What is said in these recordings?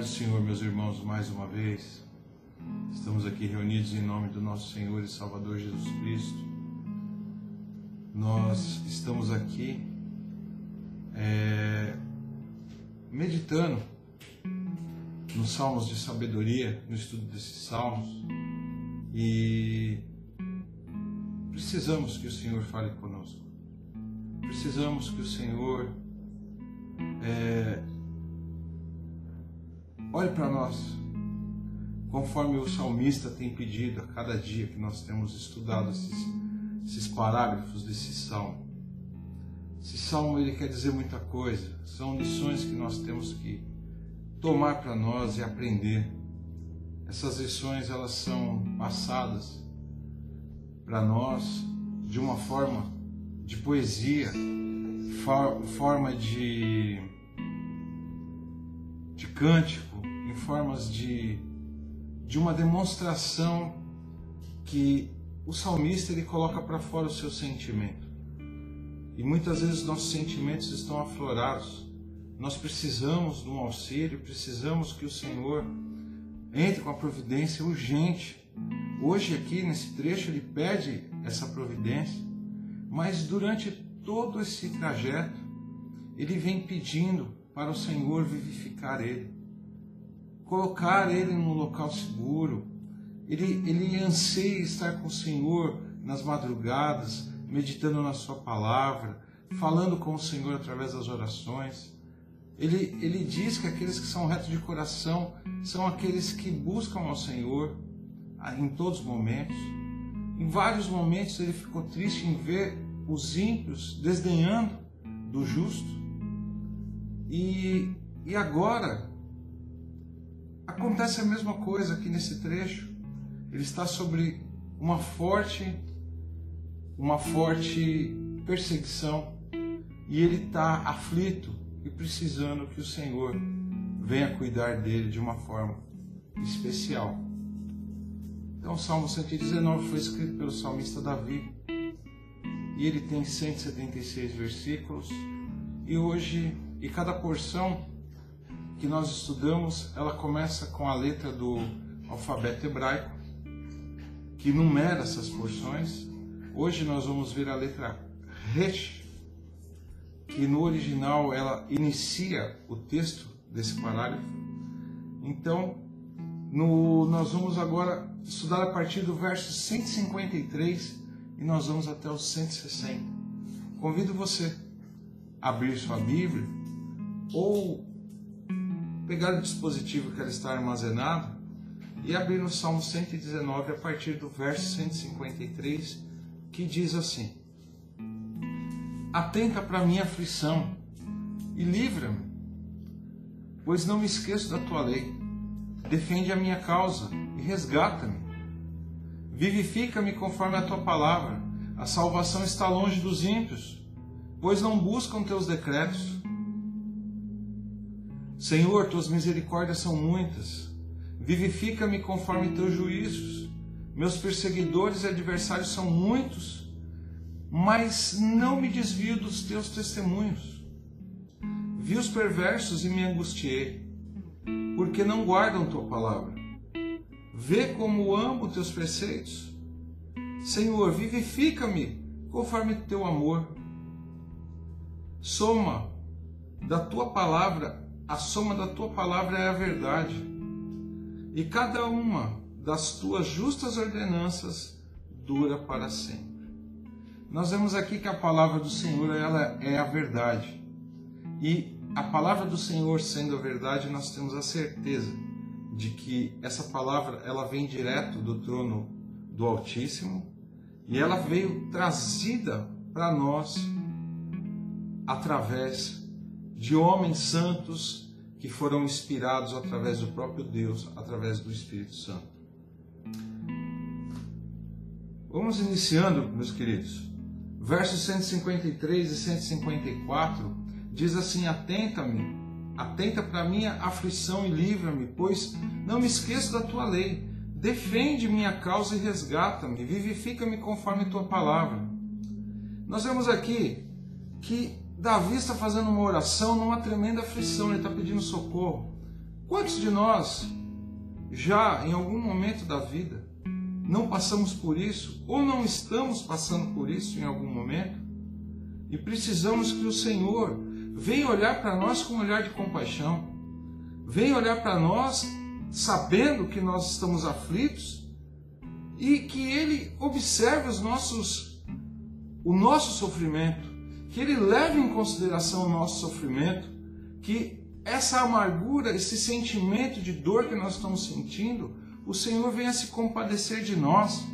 Paz do Senhor, meus irmãos, mais uma vez. Estamos aqui reunidos em nome do nosso Senhor e Salvador Jesus Cristo. Nós estamos aqui é, meditando nos salmos de sabedoria, no estudo desses salmos, e precisamos que o Senhor fale conosco. Precisamos que o Senhor é, olhe para nós, conforme o salmista tem pedido a cada dia que nós temos estudado esses, esses parágrafos desse salmo. Esse salmo ele quer dizer muita coisa, são lições que nós temos que tomar para nós e aprender. Essas lições elas são passadas para nós de uma forma de poesia, forma de, de cântico, em formas de, de uma demonstração que o salmista ele coloca para fora o seu sentimento. E muitas vezes nossos sentimentos estão aflorados. Nós precisamos de um auxílio, precisamos que o Senhor entre com a providência urgente. Hoje aqui nesse trecho ele pede essa providência, mas durante todo esse trajeto ele vem pedindo para o Senhor vivificar ele, colocar ele num local seguro. Ele, ele anseia estar com o Senhor nas madrugadas, meditando na Sua palavra, falando com o Senhor através das orações. Ele, ele diz que aqueles que são retos de coração são aqueles que buscam ao Senhor em todos os momentos. Em vários momentos ele ficou triste em ver os ímpios desdenhando do justo. E, e agora acontece a mesma coisa aqui nesse trecho. Ele está sobre uma forte uma forte perseguição e ele está aflito e precisando que o Senhor venha cuidar dele de uma forma especial. Então, o Salmo 119 foi escrito pelo salmista Davi e ele tem 176 versículos. E hoje, e cada porção que nós estudamos, ela começa com a letra do alfabeto hebraico, que numera essas porções, Hoje nós vamos ver a letra Resh, que no original ela inicia o texto desse parágrafo. Então, no, nós vamos agora estudar a partir do verso 153 e nós vamos até o 160. Convido você a abrir sua Bíblia ou pegar o dispositivo que ela está armazenado e abrir no Salmo 119 a partir do verso 153 que diz assim: Atenta para minha aflição e livra-me, pois não me esqueço da tua lei. Defende a minha causa e resgata-me. Vivifica-me conforme a tua palavra. A salvação está longe dos ímpios, pois não buscam teus decretos. Senhor, tuas misericórdias são muitas. Vivifica-me conforme teus juízos. Meus perseguidores e adversários são muitos, mas não me desvio dos teus testemunhos. Vi os perversos e me angustiei, porque não guardam tua palavra. Vê como amo teus preceitos. Senhor, vivifica-me conforme teu amor. Soma da tua palavra, a soma da tua palavra é a verdade. E cada uma das tuas justas ordenanças dura para sempre. Nós vemos aqui que a palavra do Senhor ela é a verdade. E a palavra do Senhor sendo a verdade, nós temos a certeza de que essa palavra ela vem direto do trono do Altíssimo e ela veio trazida para nós através de homens santos que foram inspirados através do próprio Deus, através do Espírito Santo. Vamos iniciando, meus queridos. Versos 153 e 154 diz assim: Atenta-me, atenta para minha aflição e livra-me, pois não me esqueço da tua lei. Defende minha causa e resgata-me, vivifica-me conforme tua palavra. Nós vemos aqui que Davi está fazendo uma oração numa tremenda aflição, ele está pedindo socorro. Quantos de nós já em algum momento da vida não passamos por isso ou não estamos passando por isso em algum momento? E precisamos que o Senhor venha olhar para nós com um olhar de compaixão, venha olhar para nós sabendo que nós estamos aflitos e que Ele observe os nossos, o nosso sofrimento, que Ele leve em consideração o nosso sofrimento, que essa amargura, esse sentimento de dor que nós estamos sentindo, o Senhor venha se compadecer de nós.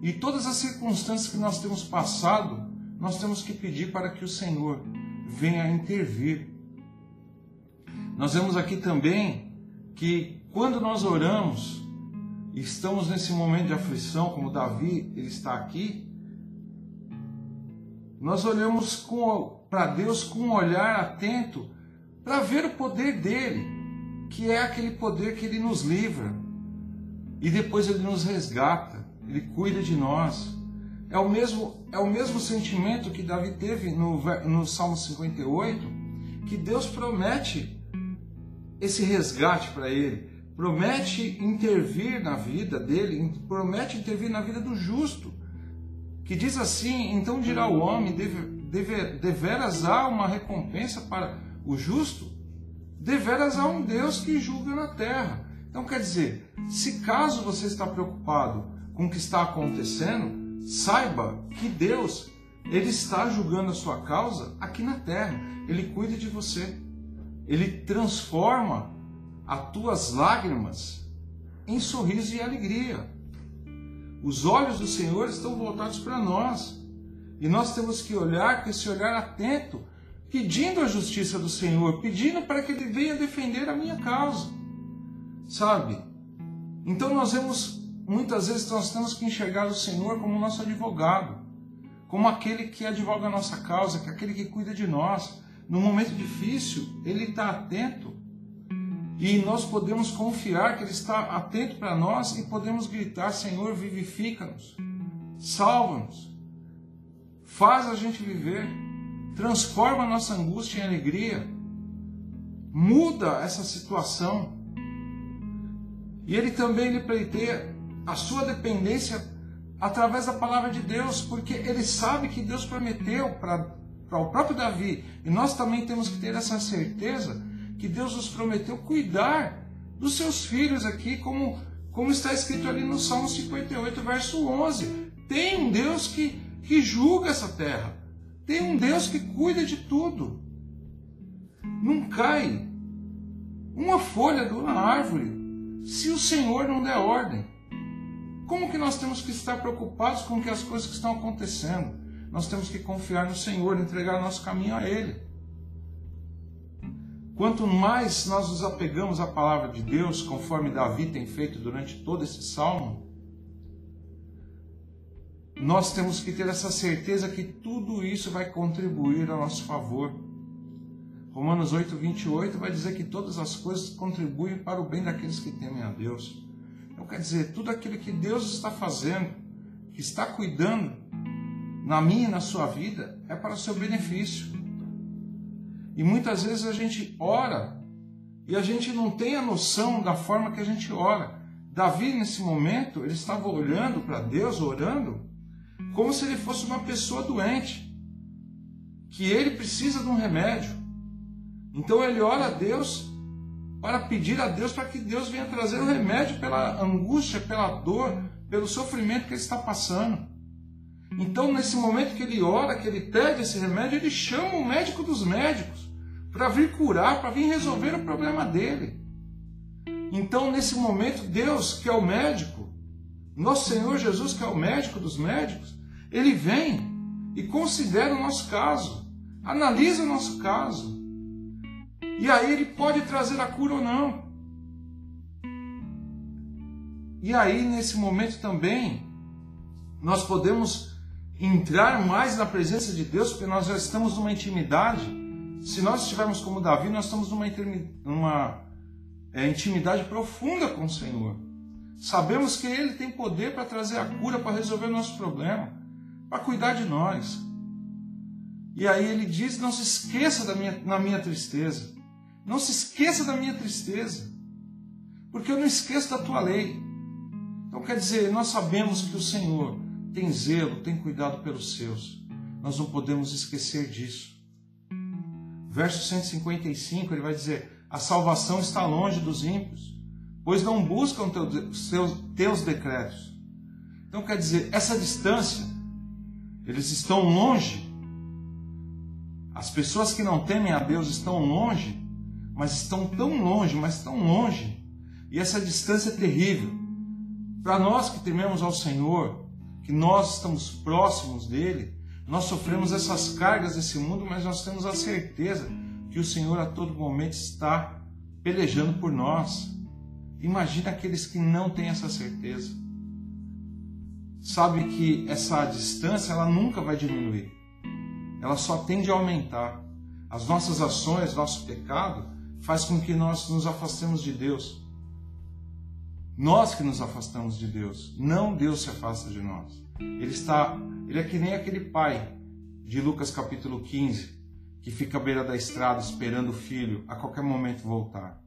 E todas as circunstâncias que nós temos passado, nós temos que pedir para que o Senhor venha intervir. Nós vemos aqui também que quando nós oramos, estamos nesse momento de aflição, como Davi ele está aqui, nós olhamos para Deus com um olhar atento para ver o poder dele, que é aquele poder que ele nos livra e depois ele nos resgata, ele cuida de nós. É o mesmo, é o mesmo sentimento que Davi teve no, no Salmo 58, que Deus promete esse resgate para ele, promete intervir na vida dele, promete intervir na vida do justo. Que diz assim: então dirá o homem, deve, deve, deveras há uma recompensa para o justo, deveras há um Deus que julga na terra. Então quer dizer, se caso você está preocupado com o que está acontecendo, saiba que Deus, ele está julgando a sua causa aqui na terra. Ele cuida de você. Ele transforma as tuas lágrimas em sorriso e alegria. Os olhos do Senhor estão voltados para nós. E nós temos que olhar com esse olhar atento pedindo a justiça do Senhor, pedindo para que Ele venha defender a minha causa. Sabe? Então nós vemos, muitas vezes nós temos que enxergar o Senhor como nosso advogado, como aquele que advoga a nossa causa, que é aquele que cuida de nós. No momento difícil, Ele está atento. E nós podemos confiar que Ele está atento para nós e podemos gritar: Senhor, vivifica-nos, salva-nos, faz a gente viver transforma a nossa angústia em alegria, muda essa situação. E ele também lhe pleiteia a sua dependência através da palavra de Deus, porque ele sabe que Deus prometeu para o próprio Davi, e nós também temos que ter essa certeza que Deus nos prometeu cuidar dos seus filhos aqui, como, como está escrito ali no Salmo 58, verso 11. Tem um Deus que, que julga essa terra. Tem um Deus que cuida de tudo. Não cai uma folha de uma árvore se o Senhor não der ordem. Como que nós temos que estar preocupados com que as coisas que estão acontecendo? Nós temos que confiar no Senhor, entregar nosso caminho a Ele. Quanto mais nós nos apegamos à palavra de Deus, conforme Davi tem feito durante todo esse salmo, nós temos que ter essa certeza que tudo isso vai contribuir a nosso favor. Romanos 8, 28 vai dizer que todas as coisas contribuem para o bem daqueles que temem a Deus. Então quer dizer, tudo aquilo que Deus está fazendo, que está cuidando na minha e na sua vida, é para o seu benefício. E muitas vezes a gente ora e a gente não tem a noção da forma que a gente ora. Davi, nesse momento, ele estava olhando para Deus, orando, como se ele fosse uma pessoa doente, que ele precisa de um remédio. Então ele ora a Deus para pedir a Deus para que Deus venha trazer o remédio pela angústia, pela dor, pelo sofrimento que ele está passando. Então, nesse momento que ele ora, que ele pede esse remédio, ele chama o médico dos médicos para vir curar, para vir resolver o problema dele. Então, nesse momento, Deus, que é o médico, nosso Senhor Jesus, que é o médico dos médicos, ele vem e considera o nosso caso, analisa o nosso caso. E aí ele pode trazer a cura ou não. E aí, nesse momento também, nós podemos entrar mais na presença de Deus, porque nós já estamos numa intimidade. Se nós estivermos como Davi, nós estamos numa, numa é, intimidade profunda com o Senhor. Sabemos que Ele tem poder para trazer a cura, para resolver o nosso problema para cuidar de nós. E aí ele diz: não se esqueça da minha, na minha tristeza. Não se esqueça da minha tristeza. porque eu não esqueço da tua lei. Então quer dizer, nós sabemos que o Senhor tem zelo, tem cuidado pelos seus. Nós não podemos esquecer disso. Verso 155, ele vai dizer: A salvação está longe dos ímpios, pois não buscam teus, teus decretos. Então quer dizer, essa distância, eles estão longe. As pessoas que não temem a Deus estão longe, mas estão tão longe, mas tão longe. E essa distância é terrível. Para nós que tememos ao Senhor, que nós estamos próximos dele, nós sofremos essas cargas desse mundo, mas nós temos a certeza que o Senhor a todo momento está pelejando por nós. Imagina aqueles que não têm essa certeza. Sabe que essa distância ela nunca vai diminuir. Ela só tende a aumentar. As nossas ações, nosso pecado, faz com que nós nos afastemos de Deus. Nós que nos afastamos de Deus, não Deus se afasta de nós. Ele está, ele é que nem aquele pai de Lucas capítulo 15, que fica à beira da estrada esperando o filho a qualquer momento voltar.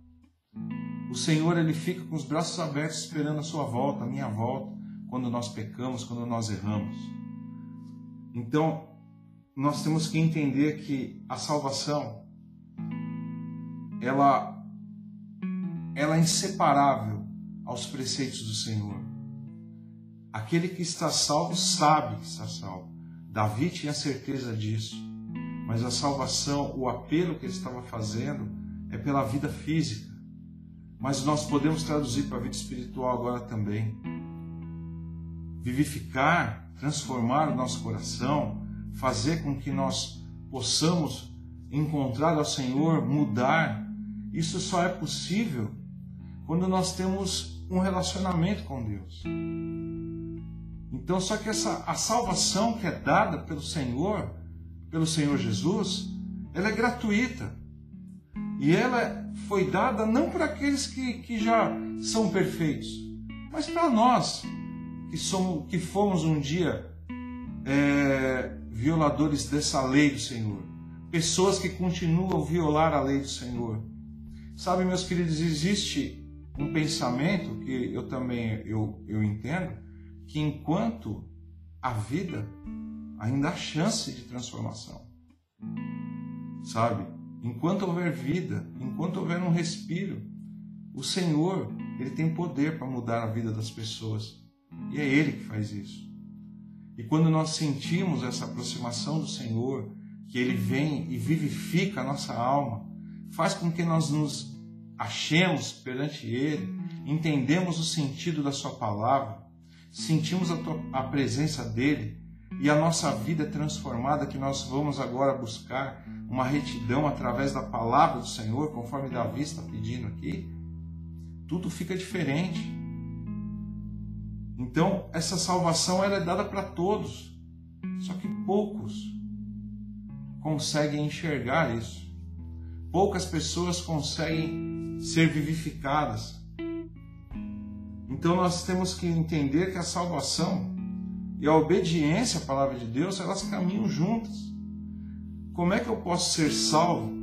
O Senhor ele fica com os braços abertos esperando a sua volta, a minha volta, quando nós pecamos, quando nós erramos. Então, nós temos que entender que a salvação ela ela é inseparável aos preceitos do Senhor. Aquele que está salvo sabe que está salvo. Davi tinha certeza disso. Mas a salvação, o apelo que ele estava fazendo é pela vida física. Mas nós podemos traduzir para a vida espiritual agora também. Vivificar, transformar o nosso coração, fazer com que nós possamos encontrar ao Senhor, mudar. Isso só é possível quando nós temos um relacionamento com Deus. Então, só que essa a salvação que é dada pelo Senhor, pelo Senhor Jesus, ela é gratuita. E ela foi dada não para aqueles que, que já são perfeitos, mas para nós que somos que fomos um dia é, violadores dessa lei do Senhor, pessoas que continuam a violar a lei do Senhor. Sabe, meus queridos, existe um pensamento que eu também eu, eu entendo que enquanto a vida ainda há chance de transformação. Sabe? Enquanto houver vida, enquanto houver um respiro, o Senhor, ele tem poder para mudar a vida das pessoas. E é ele que faz isso. E quando nós sentimos essa aproximação do Senhor, que ele vem e vivifica a nossa alma, faz com que nós nos achemos perante Ele, entendemos o sentido da Sua palavra, sentimos a, tua, a presença dEle e a nossa vida é transformada, que nós vamos agora buscar uma retidão através da palavra do Senhor, conforme Davi está pedindo aqui, tudo fica diferente. Então, essa salvação ela é dada para todos, só que poucos conseguem enxergar isso. Poucas pessoas conseguem ser vivificadas. Então nós temos que entender que a salvação e a obediência à palavra de Deus, elas caminham juntas. Como é que eu posso ser salvo?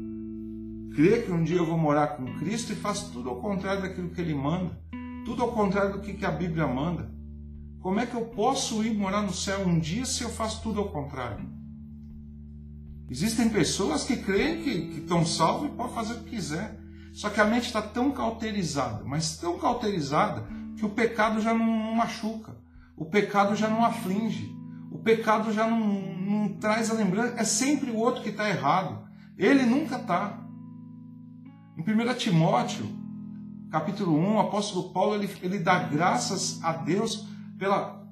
Crer que um dia eu vou morar com Cristo e faço tudo ao contrário daquilo que Ele manda, tudo ao contrário do que a Bíblia manda. Como é que eu posso ir morar no céu um dia se eu faço tudo ao contrário? Existem pessoas que creem que, que estão salvos e podem fazer o que quiser. Só que a mente está tão cauterizada, mas tão cauterizada, que o pecado já não machuca, o pecado já não aflige, o pecado já não, não traz a lembrança. É sempre o outro que está errado. Ele nunca está. Em 1 Timóteo, capítulo 1, o apóstolo Paulo ele, ele dá graças a Deus pela,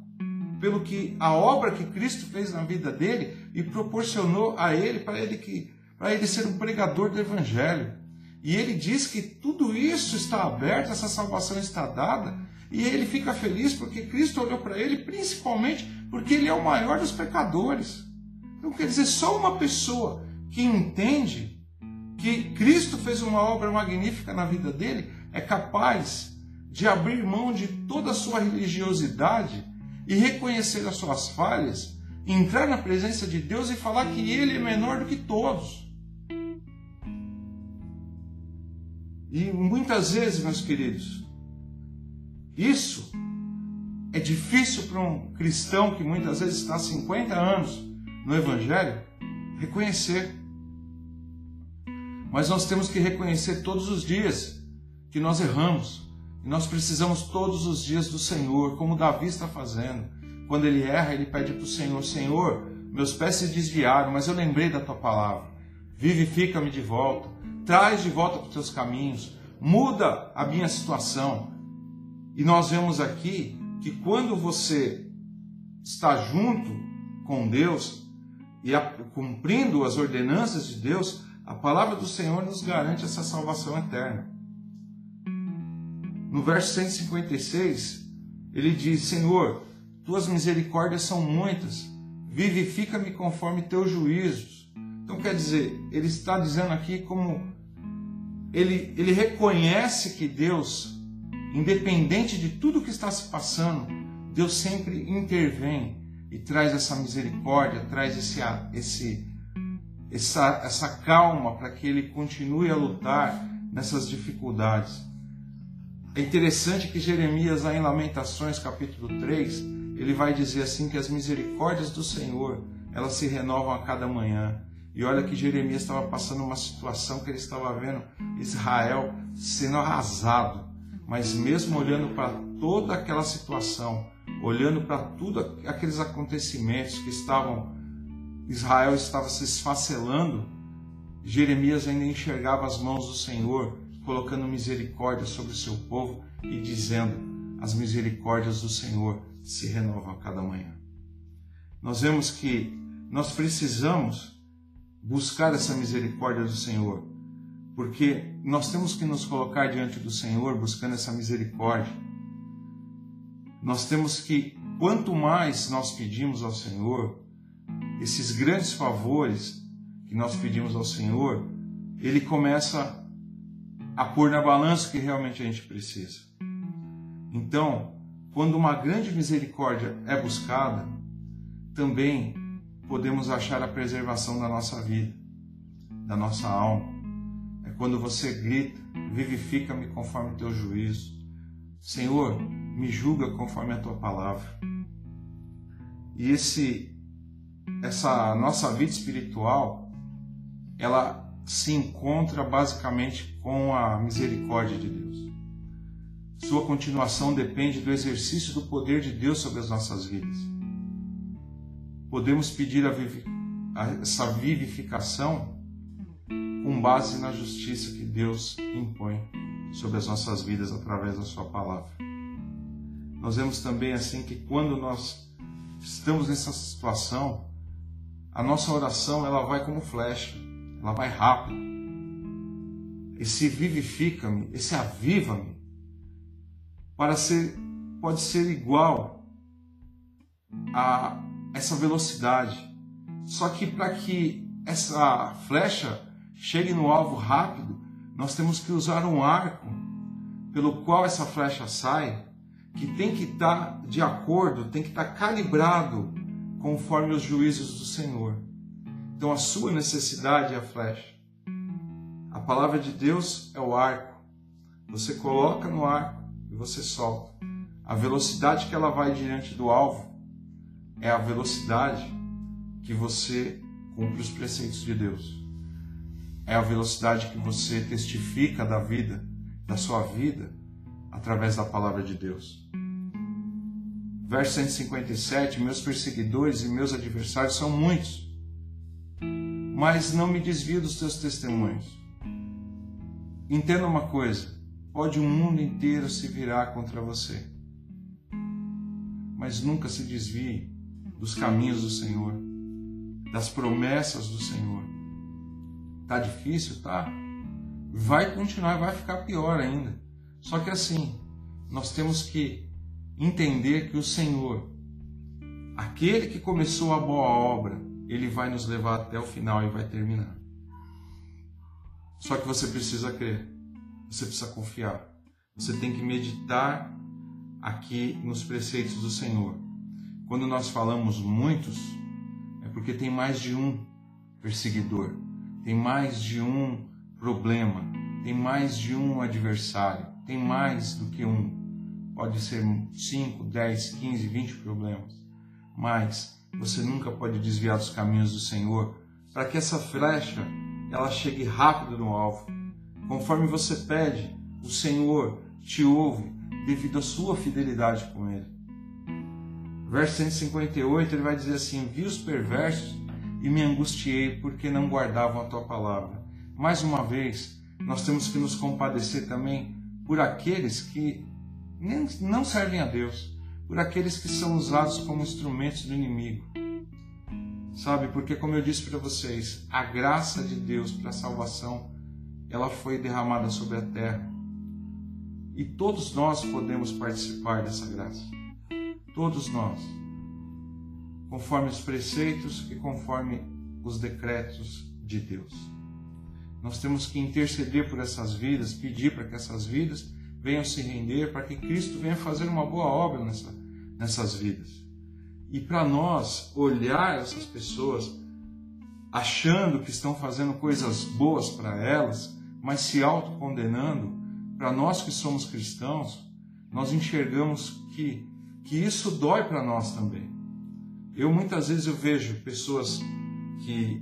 pelo que a obra que Cristo fez na vida dele e proporcionou a ele para ele que para ele ser um pregador do evangelho. E ele diz que tudo isso está aberto, essa salvação está dada, e ele fica feliz porque Cristo olhou para ele, principalmente porque ele é o maior dos pecadores. Então quer dizer, só uma pessoa que entende que Cristo fez uma obra magnífica na vida dele é capaz de abrir mão de toda a sua religiosidade e reconhecer as suas falhas, entrar na presença de Deus e falar que ele é menor do que todos. E muitas vezes, meus queridos, Isso é difícil para um cristão que muitas vezes está há 50 anos no Evangelho reconhecer. Mas nós temos que reconhecer todos os dias que nós erramos. E nós precisamos todos os dias do Senhor, como Davi está fazendo. Quando ele erra, ele pede para o Senhor: Senhor, meus pés se desviaram, mas eu lembrei da tua palavra. Vivifica-me de volta, traz de volta para os teus caminhos, muda a minha situação. E nós vemos aqui que quando você está junto com Deus e cumprindo as ordenanças de Deus, a palavra do Senhor nos garante essa salvação eterna. No verso 156, ele diz: Senhor, tuas misericórdias são muitas, vivifica-me conforme teus juízos. Então quer dizer, ele está dizendo aqui como ele, ele reconhece que Deus independente de tudo que está se passando, Deus sempre intervém e traz essa misericórdia, traz esse, esse, essa, essa calma para que ele continue a lutar nessas dificuldades. É interessante que Jeremias, lá em Lamentações, capítulo 3, ele vai dizer assim que as misericórdias do Senhor, elas se renovam a cada manhã. E olha que Jeremias estava passando uma situação que ele estava vendo Israel sendo arrasado mas mesmo olhando para toda aquela situação, olhando para tudo aqueles acontecimentos que estavam Israel estava se esfacelando, Jeremias ainda enxergava as mãos do Senhor, colocando misericórdia sobre o seu povo e dizendo: As misericórdias do Senhor se renovam a cada manhã. Nós vemos que nós precisamos buscar essa misericórdia do Senhor, porque nós temos que nos colocar diante do Senhor buscando essa misericórdia. Nós temos que, quanto mais nós pedimos ao Senhor, esses grandes favores que nós pedimos ao Senhor, Ele começa a pôr na balança o que realmente a gente precisa. Então, quando uma grande misericórdia é buscada, também podemos achar a preservação da nossa vida, da nossa alma quando você grita, vivifica-me conforme o teu juízo. Senhor, me julga conforme a tua palavra. E esse essa nossa vida espiritual, ela se encontra basicamente com a misericórdia de Deus. Sua continuação depende do exercício do poder de Deus sobre as nossas vidas. Podemos pedir a, a essa vivificação com base na justiça que Deus impõe sobre as nossas vidas através da Sua palavra. Nós vemos também assim que quando nós estamos nessa situação, a nossa oração ela vai como flecha, ela vai rápido. Esse vivifica-me, esse aviva-me, para ser pode ser igual a essa velocidade. Só que para que essa flecha chegue no alvo rápido, nós temos que usar um arco pelo qual essa flecha sai, que tem que estar de acordo, tem que estar calibrado conforme os juízos do Senhor. Então a sua necessidade é a flecha. A palavra de Deus é o arco. Você coloca no arco e você solta. A velocidade que ela vai diante do alvo é a velocidade que você cumpre os preceitos de Deus é a velocidade que você testifica da vida, da sua vida, através da palavra de Deus. Verso 157: Meus perseguidores e meus adversários são muitos, mas não me desvio dos teus testemunhos. Entenda uma coisa: pode o mundo inteiro se virar contra você, mas nunca se desvie dos caminhos do Senhor, das promessas do Senhor Tá difícil, tá? Vai continuar, vai ficar pior ainda. Só que assim, nós temos que entender que o Senhor, aquele que começou a boa obra, ele vai nos levar até o final e vai terminar. Só que você precisa crer, você precisa confiar, você tem que meditar aqui nos preceitos do Senhor. Quando nós falamos muitos, é porque tem mais de um perseguidor tem mais de um problema, tem mais de um adversário, tem mais do que um. pode ser 5, 10, 15, 20 problemas, mas você nunca pode desviar dos caminhos do Senhor para que essa flecha ela chegue rápido no alvo. Conforme você pede, o Senhor te ouve devido à sua fidelidade com Ele. Verso 158 ele vai dizer assim: Vi os perversos e me angustiei porque não guardavam a tua palavra. Mais uma vez, nós temos que nos compadecer também por aqueles que não servem a Deus, por aqueles que são usados como instrumentos do inimigo. Sabe, porque como eu disse para vocês, a graça de Deus para a salvação, ela foi derramada sobre a terra. E todos nós podemos participar dessa graça. Todos nós. Conforme os preceitos e conforme os decretos de Deus. Nós temos que interceder por essas vidas, pedir para que essas vidas venham se render, para que Cristo venha fazer uma boa obra nessa, nessas vidas. E para nós olhar essas pessoas achando que estão fazendo coisas boas para elas, mas se autocondenando, para nós que somos cristãos, nós enxergamos que, que isso dói para nós também. Eu muitas vezes eu vejo pessoas que,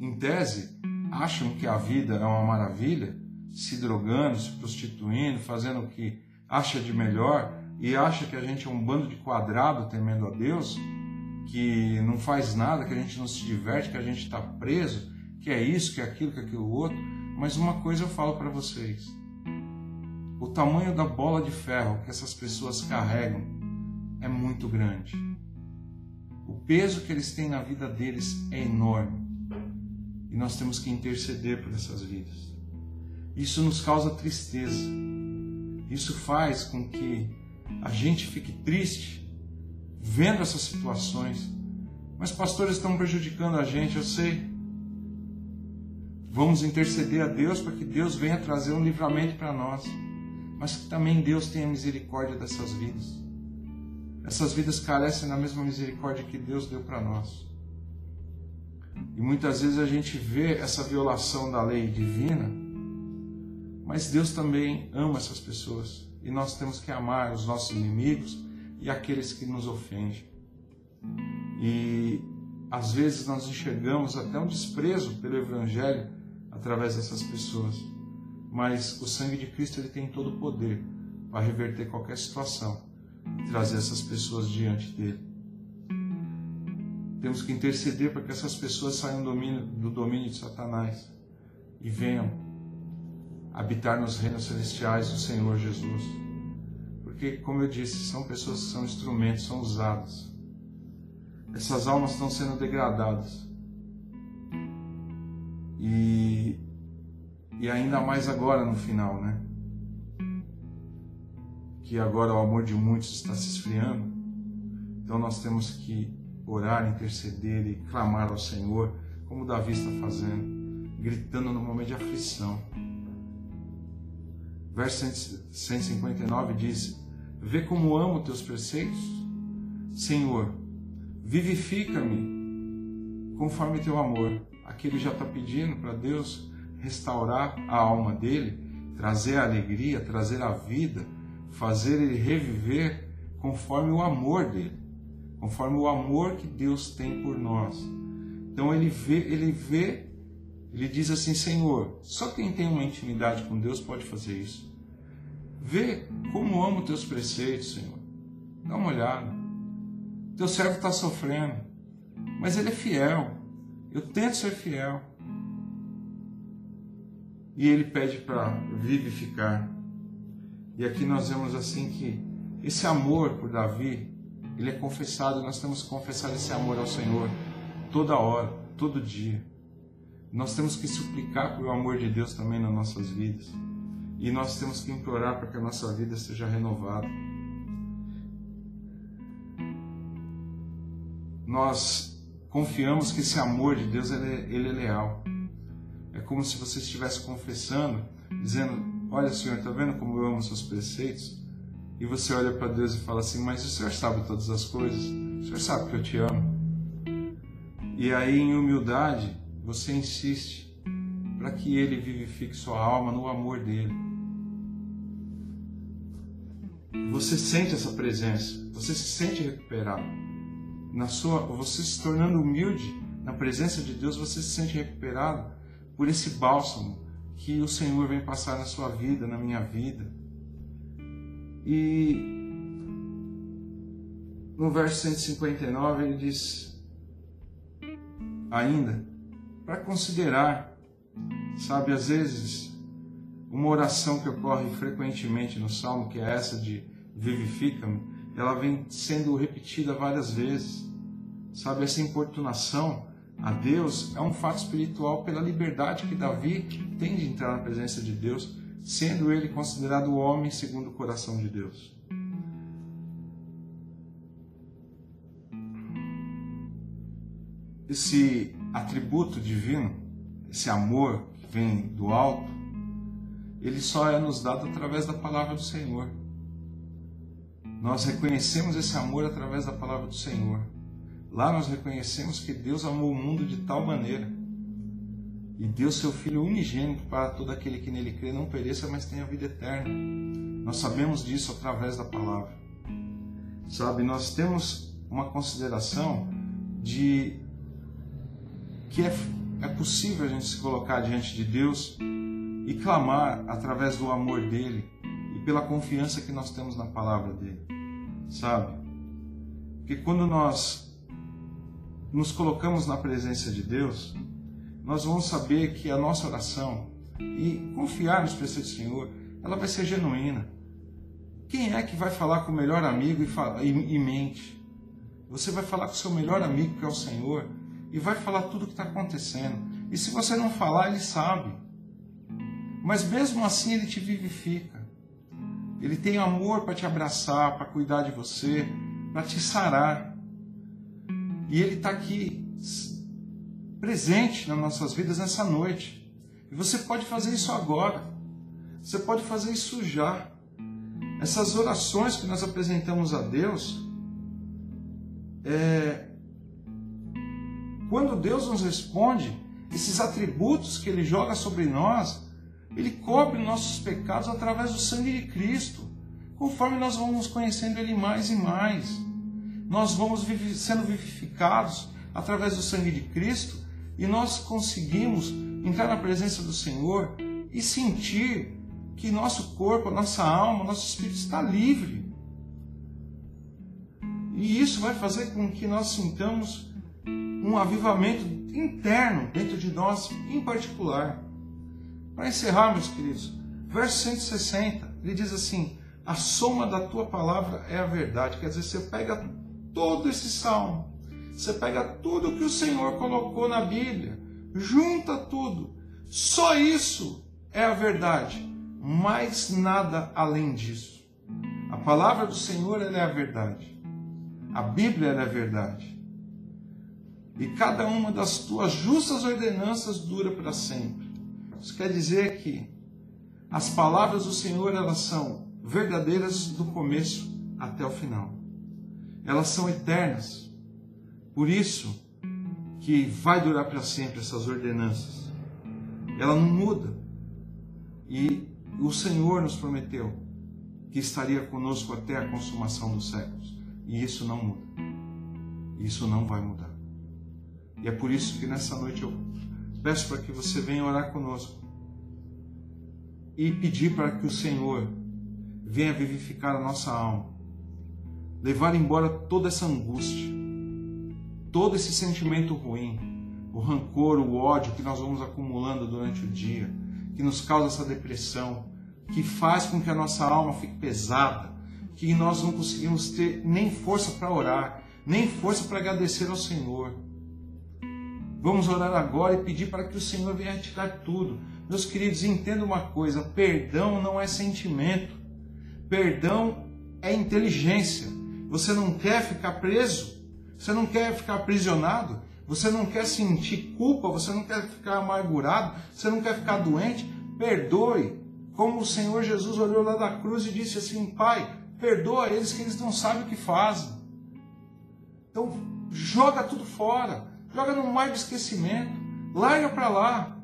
em tese, acham que a vida é uma maravilha, se drogando, se prostituindo, fazendo o que acha de melhor e acha que a gente é um bando de quadrado temendo a Deus, que não faz nada, que a gente não se diverte, que a gente está preso, que é isso, que é aquilo, que é aquilo outro. Mas uma coisa eu falo para vocês: o tamanho da bola de ferro que essas pessoas carregam é muito grande. O peso que eles têm na vida deles é enorme. E nós temos que interceder por essas vidas. Isso nos causa tristeza. Isso faz com que a gente fique triste vendo essas situações. Mas pastores estão prejudicando a gente, eu sei. Vamos interceder a Deus para que Deus venha trazer um livramento para nós, mas que também Deus tenha misericórdia dessas vidas. Essas vidas carecem da mesma misericórdia que Deus deu para nós. E muitas vezes a gente vê essa violação da lei divina mas Deus também ama essas pessoas e nós temos que amar os nossos inimigos e aqueles que nos ofendem. E às vezes nós enxergamos até um desprezo pelo Evangelho através dessas pessoas, mas o sangue de Cristo ele tem todo o poder para reverter qualquer situação e trazer essas pessoas diante dele. Temos que interceder para que essas pessoas saiam do domínio, do domínio de Satanás e venham habitar nos reinos celestiais do Senhor Jesus. Porque, como eu disse, são pessoas que são instrumentos, são usadas. Essas almas estão sendo degradadas. E, e ainda mais agora no final, né? Que agora o amor de muitos está se esfriando. Então nós temos que orar, interceder e clamar ao Senhor, como Davi está fazendo, gritando no momento de aflição. Verso 159 diz: Vê como amo teus preceitos, Senhor, vivifica-me conforme teu amor. Aqui ele já está pedindo para Deus restaurar a alma dele, trazer a alegria, trazer a vida, fazer ele reviver conforme o amor dele, conforme o amor que Deus tem por nós. Então ele vê, ele vê ele diz assim: Senhor, só quem tem uma intimidade com Deus pode fazer isso. Vê como amo teus preceitos, Senhor. Dá uma olhada. Teu servo está sofrendo, mas ele é fiel. Eu tento ser fiel. E ele pede para vivificar. E aqui nós vemos assim que esse amor por Davi, ele é confessado, nós temos que confessar esse amor ao Senhor toda hora, todo dia. Nós temos que suplicar pelo amor de Deus também nas nossas vidas. E nós temos que implorar para que a nossa vida seja renovada. Nós confiamos que esse amor de Deus ele é, ele é leal. É como se você estivesse confessando, dizendo: Olha, Senhor, está vendo como eu amo seus preceitos? E você olha para Deus e fala assim: Mas o Senhor sabe todas as coisas, o Senhor sabe que eu te amo. E aí, em humildade, você insiste para que ele vivifique sua alma no amor dele. você sente essa presença, você se sente recuperado. Na sua, você se tornando humilde na presença de Deus, você se sente recuperado por esse bálsamo que o Senhor vem passar na sua vida, na minha vida. E no verso 159 ele diz ainda para considerar, sabe, às vezes uma oração que ocorre frequentemente no Salmo, que é essa de vivifica-me, ela vem sendo repetida várias vezes. Sabe, essa importunação a Deus é um fato espiritual pela liberdade que Davi tem de entrar na presença de Deus, sendo ele considerado o homem segundo o coração de Deus. Esse atributo divino, esse amor que vem do alto, ele só é nos dado através da palavra do Senhor. Nós reconhecemos esse amor através da palavra do Senhor. Lá nós reconhecemos que Deus amou o mundo de tal maneira e deu seu Filho unigênito para todo aquele que nele crê não pereça, mas tenha vida eterna. Nós sabemos disso através da palavra. Sabe, nós temos uma consideração de que é, é possível a gente se colocar diante de Deus e clamar através do amor dele e pela confiança que nós temos na palavra dele, sabe? Porque quando nós nos colocamos na presença de Deus, nós vamos saber que a nossa oração e confiar nos preceitos do Senhor, ela vai ser genuína. Quem é que vai falar com o melhor amigo e, fala, e, e mente? Você vai falar com o seu melhor amigo, que é o Senhor, e vai falar tudo o que está acontecendo. E se você não falar, ele sabe. Mas mesmo assim ele te vivifica. Ele tem amor para te abraçar, para cuidar de você, para te sarar. E ele está aqui presente nas nossas vidas nessa noite. E você pode fazer isso agora. Você pode fazer isso já. Essas orações que nós apresentamos a Deus, é... quando Deus nos responde, esses atributos que Ele joga sobre nós, ele cobre nossos pecados através do sangue de Cristo. Conforme nós vamos conhecendo Ele mais e mais, nós vamos sendo vivificados através do sangue de Cristo e nós conseguimos entrar na presença do Senhor e sentir que nosso corpo, nossa alma, nosso espírito está livre. E isso vai fazer com que nós sintamos um avivamento interno dentro de nós, em particular. Para encerrar, meus queridos, verso 160, ele diz assim: A soma da tua palavra é a verdade. Quer dizer, você pega todo esse salmo, você pega tudo que o Senhor colocou na Bíblia, junta tudo. Só isso é a verdade, mais nada além disso. A palavra do Senhor é a verdade. A Bíblia é a verdade. E cada uma das tuas justas ordenanças dura para sempre. Isso quer dizer que as palavras do Senhor elas são verdadeiras do começo até o final. Elas são eternas. Por isso que vai durar para sempre essas ordenanças. Ela não muda. E o Senhor nos prometeu que estaria conosco até a consumação dos séculos. E isso não muda. Isso não vai mudar. E é por isso que nessa noite eu Peço para que você venha orar conosco e pedir para que o Senhor venha vivificar a nossa alma, levar embora toda essa angústia, todo esse sentimento ruim, o rancor, o ódio que nós vamos acumulando durante o dia, que nos causa essa depressão, que faz com que a nossa alma fique pesada, que nós não conseguimos ter nem força para orar, nem força para agradecer ao Senhor. Vamos orar agora e pedir para que o Senhor venha retirar tudo. Meus queridos, entenda uma coisa: perdão não é sentimento, perdão é inteligência. Você não quer ficar preso, você não quer ficar aprisionado, você não quer sentir culpa, você não quer ficar amargurado, você não quer ficar doente. Perdoe, como o Senhor Jesus olhou lá da cruz e disse assim: Pai, perdoa eles que eles não sabem o que fazem. Então, joga tudo fora. Joga no mar de esquecimento, larga para lá,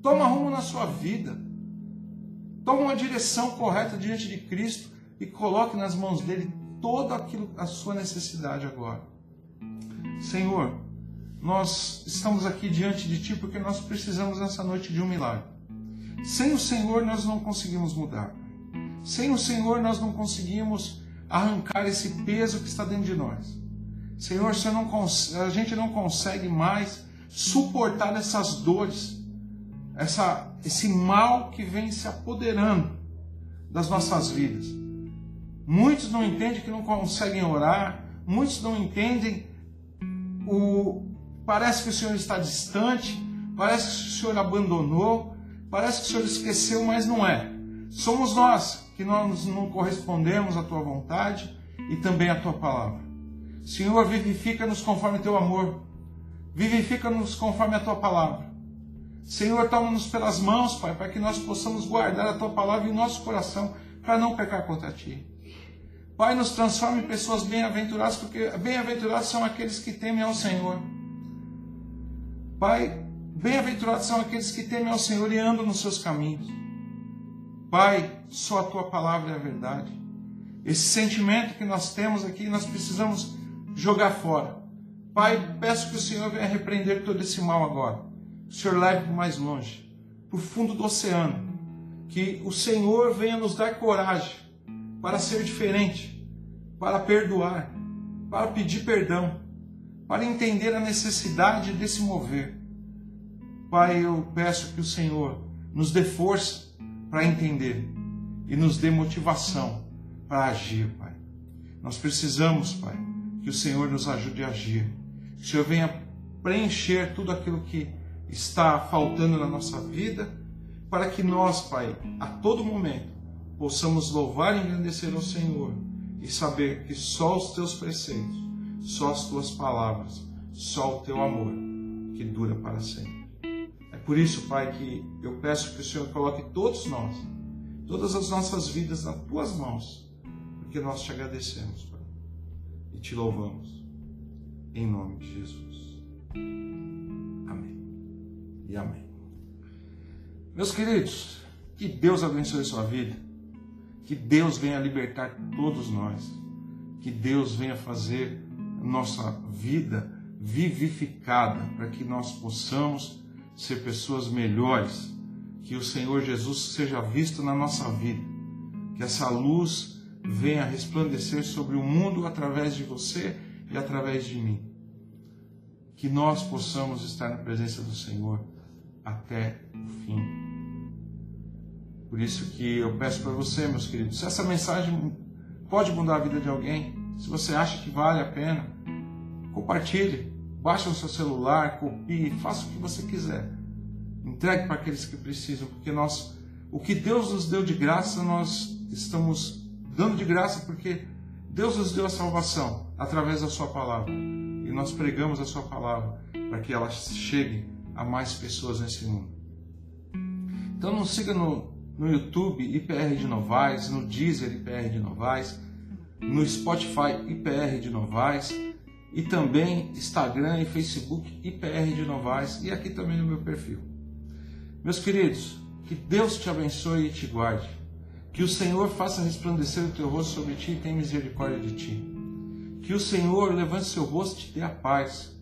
toma rumo na sua vida, toma uma direção correta diante de Cristo e coloque nas mãos dele toda aquilo, a sua necessidade agora. Senhor, nós estamos aqui diante de Ti porque nós precisamos nessa noite de um milagre. Sem o Senhor nós não conseguimos mudar. Sem o Senhor nós não conseguimos arrancar esse peso que está dentro de nós. Senhor, não, a gente não consegue mais suportar essas dores, essa, esse mal que vem se apoderando das nossas vidas. Muitos não entendem que não conseguem orar, muitos não entendem o parece que o Senhor está distante, parece que o Senhor abandonou, parece que o Senhor esqueceu, mas não é. Somos nós que nós não correspondemos à tua vontade e também à tua palavra. Senhor, vivifica-nos conforme teu amor. Vivifica-nos conforme a tua palavra. Senhor, toma-nos pelas mãos, Pai, para que nós possamos guardar a tua palavra em nosso coração, para não pecar contra ti. Pai, nos transforme em pessoas bem-aventuradas, porque bem-aventurados são aqueles que temem ao Senhor. Pai, bem-aventurados são aqueles que temem ao Senhor e andam nos seus caminhos. Pai, só a tua palavra é a verdade. Esse sentimento que nós temos aqui, nós precisamos jogar fora. Pai, peço que o Senhor venha repreender todo esse mal agora. O Senhor leve para mais longe, para o fundo do oceano. Que o Senhor venha nos dar coragem para ser diferente, para perdoar, para pedir perdão, para entender a necessidade desse mover. Pai, eu peço que o Senhor nos dê força para entender e nos dê motivação para agir, Pai. Nós precisamos, Pai, que o Senhor nos ajude a agir. Que o Senhor venha preencher tudo aquilo que está faltando na nossa vida, para que nós, Pai, a todo momento, possamos louvar e engrandecer ao Senhor e saber que só os teus preceitos, só as tuas palavras, só o teu amor que dura para sempre. É por isso, Pai, que eu peço que o Senhor coloque todos nós, todas as nossas vidas nas tuas mãos, porque nós te agradecemos, Pai, e te louvamos, em nome de Jesus. Amém e amém. Meus queridos, que Deus abençoe sua vida, que Deus venha libertar todos nós, que Deus venha fazer nossa vida vivificada para que nós possamos ser pessoas melhores, que o Senhor Jesus seja visto na nossa vida, que essa luz venha resplandecer sobre o mundo através de você e através de mim. Que nós possamos estar na presença do Senhor até o fim. Por isso que eu peço para você, meus queridos, se essa mensagem pode mudar a vida de alguém, se você acha que vale a pena, compartilhe Baixe o seu celular, copie, faça o que você quiser. Entregue para aqueles que precisam, porque nós, o que Deus nos deu de graça, nós estamos dando de graça porque Deus nos deu a salvação através da Sua palavra. E nós pregamos a Sua palavra para que ela chegue a mais pessoas nesse mundo. Então nos siga no, no YouTube IPR de Novaes, no Deezer IPR de Novaes, no Spotify IPR de Novaes e também Instagram e Facebook IPR de Novaes e aqui também no meu perfil. Meus queridos, que Deus te abençoe e te guarde. Que o Senhor faça resplandecer o teu rosto sobre ti e tenha misericórdia de ti. Que o Senhor levante seu rosto e te dê a paz.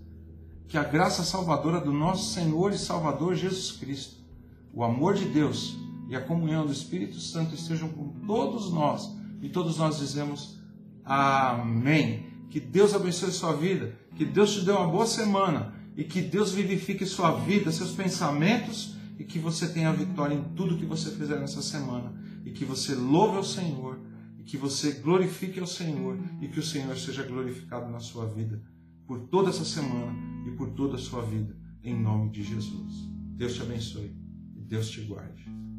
Que a graça salvadora do nosso Senhor e Salvador Jesus Cristo, o amor de Deus e a comunhão do Espírito Santo estejam com todos nós. E todos nós dizemos Amém. Que Deus abençoe sua vida, que Deus te dê uma boa semana e que Deus vivifique sua vida, seus pensamentos e que você tenha vitória em tudo que você fizer nessa semana e que você louve ao Senhor e que você glorifique ao Senhor e que o Senhor seja glorificado na sua vida por toda essa semana e por toda a sua vida, em nome de Jesus. Deus te abençoe e Deus te guarde.